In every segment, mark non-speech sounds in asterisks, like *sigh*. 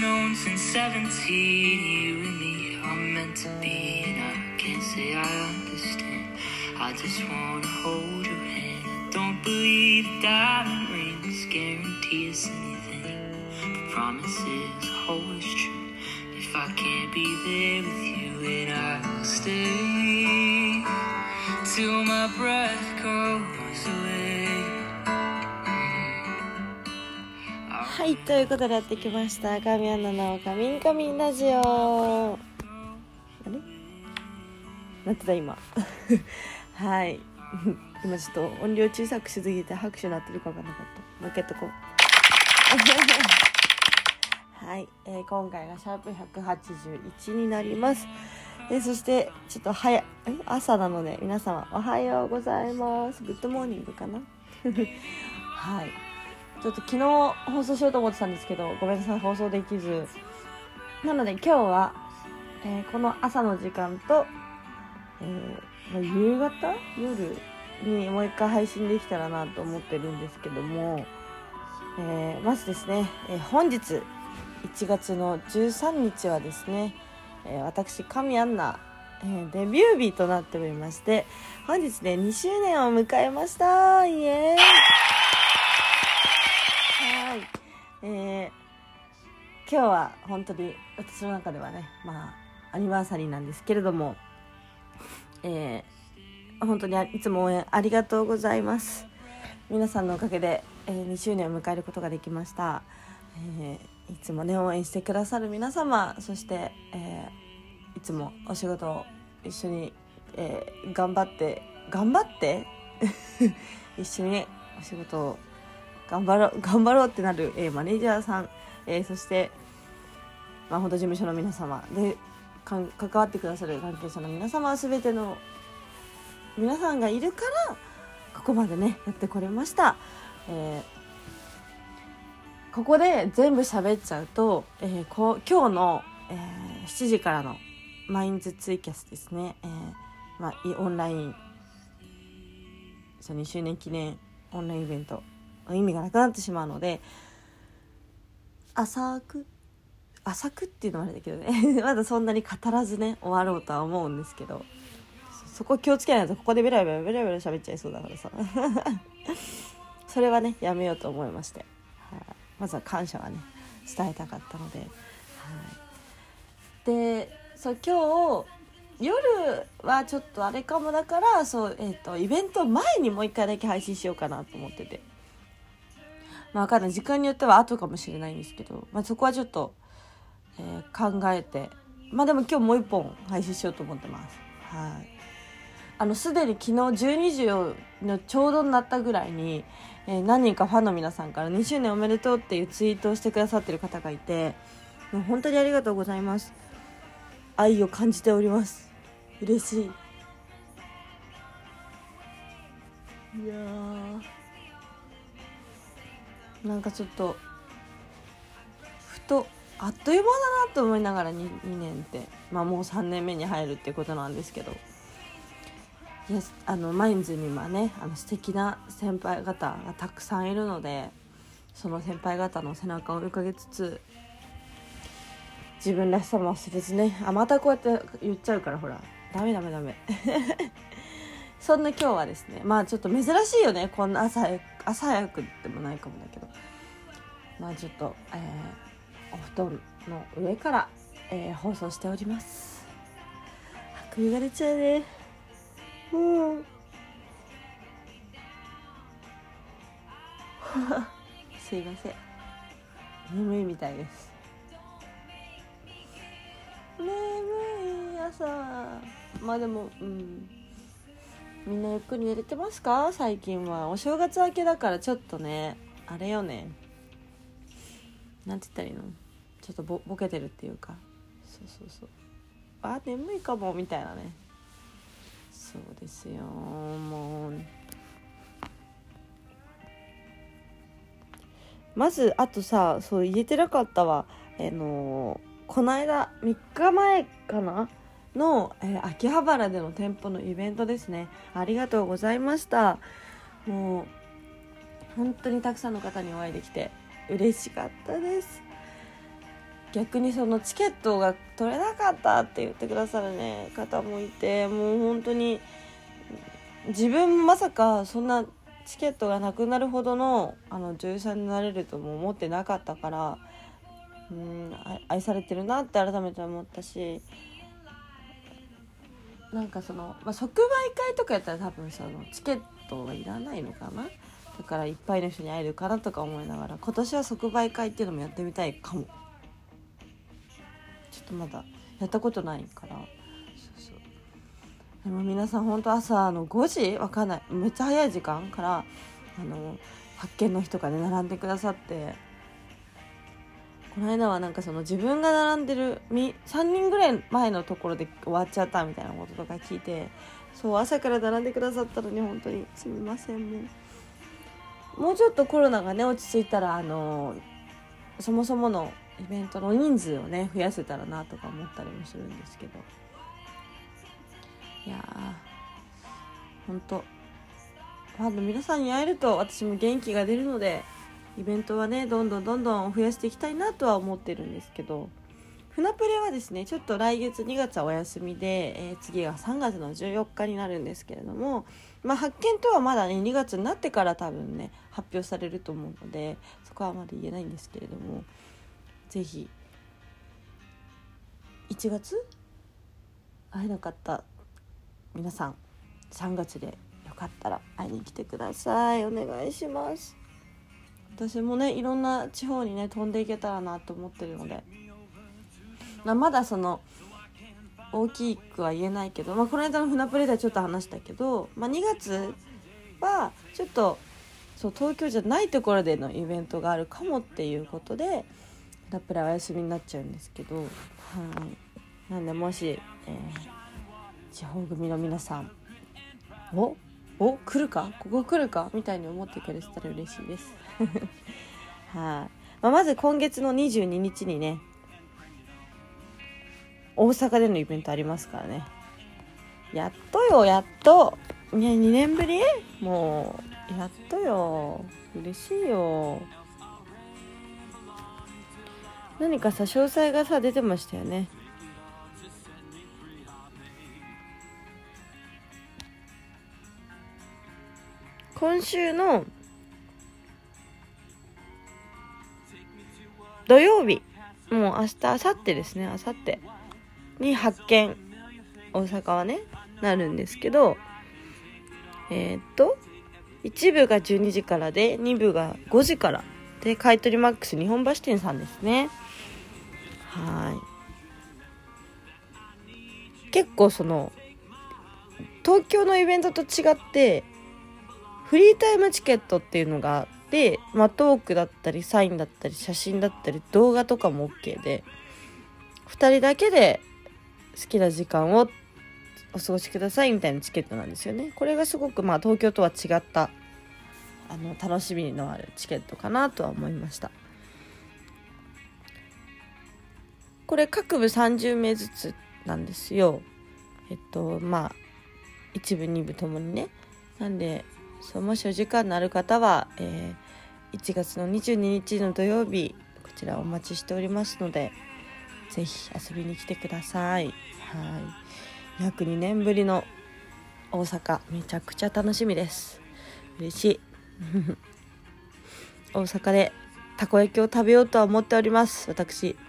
known since 17. You and me are meant to be, and I can't say I understand. I just wanna hold your hand. I don't believe diamond rings guarantee us anything, but promises are always true. If I can't be there with you, then I'll stay till my breath goes away. はい、ということでやってきました。神アナのカミンカミンラジオ。あれ？なってた今。*laughs* はい。*laughs* 今ちょっと音量小さくしすぎて拍手鳴ってるか分かんなかった。もう一回やっとこう。*laughs* はい、えー今回がシャープ181になります。えーそしてちょっと早朝なので皆様おはようございます。 Good morning かな？はい。ちょっと昨日放送しようと思ってたんですけどごめんなさい放送できずなので今日は、えーこの朝の時間と、えーま夕方夜にもう一回配信できたらなと思ってるんですけども、えーまずですね、えー本日1月の13日はですね、えー私神アンナ、えーデビュー日となっておりまして本日で2周年を迎えましたイエーイ。えー今日は本当に私の中ではね、まあ、アニバーサリーなんですけれども、えー本当にいつも応援ありがとうございます。皆さんのおかげで、えー2周年を迎えることができました。えーいつもね、応援してくださる皆様、そして、えーいつもお仕事を一緒に、えー頑張って、頑張って？*laughs* 一緒に、お仕事を頑張ろう *laughs* 頑張ろうってなる、えーマネージャーさん、えーそして、まあ、本当事務所の皆様。でか関わってくださる関係者の皆様全ての皆さんがいるからここまでねやってこれました、えーここで全部喋っちゃうと、えーこ今日の、えー7時からのマインズツイキャスですね、えーまあ、オンライン。そう2周年記念オンラインイベント。意味がなくなってしまうので浅く浅くっていうのもあれだけどね。*laughs* まだそんなに語らずね終わろうとは思うんですけど。そこ気をつけないとここでベラベラベラベラ喋っちゃいそうだからさ。*laughs* それはねやめようと思いまして、はい。まずは感謝はね伝えたかったので、でそう今日夜はちょっとあれかもだからそう、えー、とイベント前にもう一回だけ配信しようかなと思ってて。まあ分かんない。時間によっては後かもしれないんですけど、まあ、そこはちょっと、えー考えてまあでも今日もう一本配信しようと思ってます。はい。あのすでに昨日12時のちょうどになったぐらいに、えー何人かファンの皆さんから2周年おめでとうっていうツイートをしてくださってる方がいてもう本当にありがとうございます。愛を感じております。嬉しい。いやなんかちょっとふとあっという間だなと思いながら 2, 2年ってまあもう3年目に入るってことなんですけど。いやあのマインズにはねあの素敵な先輩方がたくさんいるのでその先輩方の背中を追いかけつつ自分らしさも忘れずねあまたこうやって言っちゃうからほらダメダメダメ。そんな今日はですねまあちょっと珍しいよね。こんな朝早く朝早くでもないかもだけど。まあちょっと、えーお布団の上から、えー放送しております。あくびが出ちゃうね。うん。*laughs* すいません。眠いみたいです。眠い朝。まあでもうん。みんなゆっくり寝れてますか？最近は。お正月明けだからちょっとねあれよね。なんて言ったらいいの？ちょっとボボケてるっていうか。そうそうそう。あ眠いかも。みたいなね。そうですよ。もう。まずあとさそう言えてなかったわ。あのこの間3日前かな？の、えー秋葉原での店舗のイベントですね。ありがとうございました。もう本当にたくさんの方にお会いできて嬉しかったです。逆にそのチケットが取れなかったって言ってくださるね方もいてもう本当に自分まさかそんなチケットがなくなるほどのあの女優さんになれるとも思ってなかったからうん愛されてるなって改めて思ったしなんかその、まあ、即売会とかやったら多分そのチケットはいらないのかな？だからいっぱいの人に会えるかなとか思いながら今年は即売会っていうのもやってみたいかも。ちょっとまだやったことないから。そうそう。でも皆さん本当朝の5時？わかんない。めっちゃ早い時間からあの発見の人がね並んでくださって。この間はなんかその自分が並んでる3人ぐらい前のところで終わっちゃったみたいなこととか聞いてそう朝から並んでくださったのに本当にすみませんもうもうちょっとコロナがね落ち着いたらあのそもそものイベントの人数をね増やせたらなとか思ったりもするんですけど。いやーほんとファンの皆さんに会えると私も元気が出るのでイベントはねどんどんどんどん増やしていきたいなとは思ってるんですけど船プレはですねちょっと来月2月はお休みで、えー、次が3月の14日になるんですけれども、まあ、発見とはまだね2月になってから多分ね発表されると思うのでそこはまだ言えないんですけれども是非1月？会えなかった皆さん3月でよかったら会いに来てください。お願いします。私もねいろんな地方にね飛んでいけたらなと思ってるので、まあ、まだその大きくは言えないけど、まあ、この間の船プレではちょっと話したけど、まあ、2月はちょっとそう東京じゃないところでのイベントがあるかもっていうことで船プレはお休みになっちゃうんですけど、はい、なんでもし、えー、地方組の皆さんおお来るか？ここ来るか？みたいに思ってくれてたら嬉しいです。*laughs* はい、まあ、まず今月の22日にね大阪でのイベントありますからね。やっとよやっと。いや2年ぶり？もうやっとよ。嬉しいよ。何かさ詳細がさ出てましたよね。今週の土曜日もう明日明後日ですね明後日に発見大阪はねなるんですけどえー、っと1部が12時からで2部が5時からで買い取りマックス日本橋店さんですね。はい。結構その東京のイベントと違ってフリータイムチケットっていうのがで、まあ、トークだったりサインだったり写真だったり動画とかも OK で2人だけで好きな時間をお過ごしくださいみたいなチケットなんですよね。これがすごくまあ東京とは違ったあの楽しみのあるチケットかなとは思いました。これ各部30名ずつなんですよ。えっとまあ1部2部ともにね。なんでそうもしお時間のある方は、えー、1月の22日の土曜日こちらお待ちしておりますのでぜひ遊びに来てください。はい。約2年ぶりの大阪めちゃくちゃ楽しみです。嬉しい。*laughs* 大阪でたこ焼きを食べようとは思っております。私。*laughs*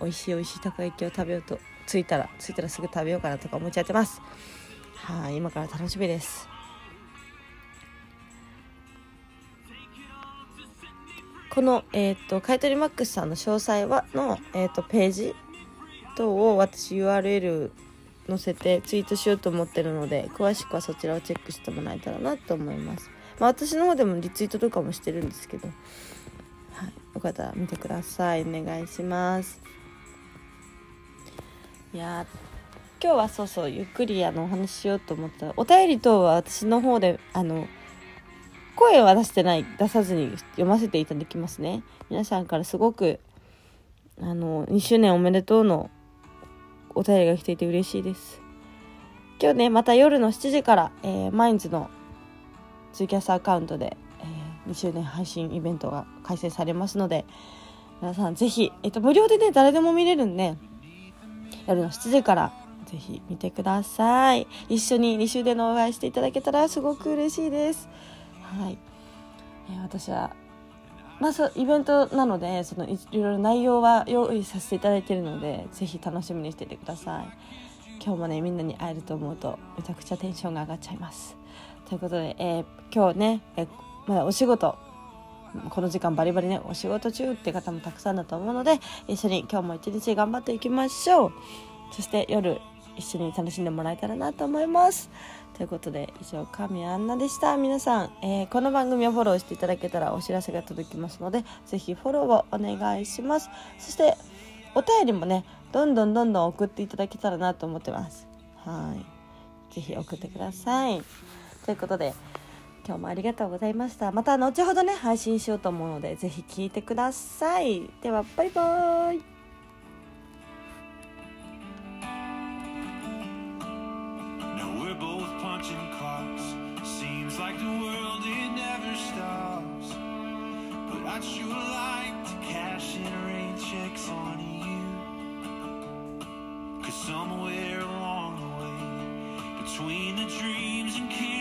美味しい美味しいたこ焼きを食べようと着いたら着いたらすぐ食べようかなとか思っちゃってます。はい、今から楽しみですこの、えっ、ー、と、買い取りマックスさんの詳細は、の、えっ、ー、と、ページ等を私 URL 載せてツイートしようと思ってるので、詳しくはそちらをチェックしてもらえたらなと思います。まあ、私の方でもリツイートとかもしてるんですけど、はい、よかったら見てください。お願いします。いや今日はそうそうゆっくりあのお話ししようと思ったお便り等は私の方であの声は出してない出さずに読ませていただきますね。皆さんからすごくあの2周年おめでとうのお便りが来ていて嬉しいです。今日ねまた夜の7時から、えー、マインズのツイキャスアカウントで、えー、2周年配信イベントが開催されますので皆さんぜひ、えっと、無料でね誰でも見れるんで夜の7時からぜひ見てください。一緒に2週でのお会いしていただけたらすごく嬉しいです。はい、えー、私はまあ、そイベントなのでそのいろいろ内容は用意させていただいているのでぜひ楽しみにしていてください。今日もねみんなに会えると思うとめちゃくちゃテンションが上がっちゃいます。ということで、えー、今日ね、えー、まだお仕事この時間バリバリねお仕事中って方もたくさんだと思うので一緒に今日も一日頑張っていきましょう。そして夜一緒に楽しんでもらえたらなと思います。ということで以上神アンナでした。皆さん、えー、この番組をフォローしていただけたらお知らせが届きますのでぜひフォローをお願いします。そしてお便りもねどんどんどんどん送っていただけたらなと思ってます。はい。ぜひ送ってください。ということで今日もありがとうございました。また後ほどね配信しようと思うのでぜひ聞いてください。ではバイバーイ。I'd sure like to cash in rain checks on you. Cause somewhere along the way, between the dreams and kids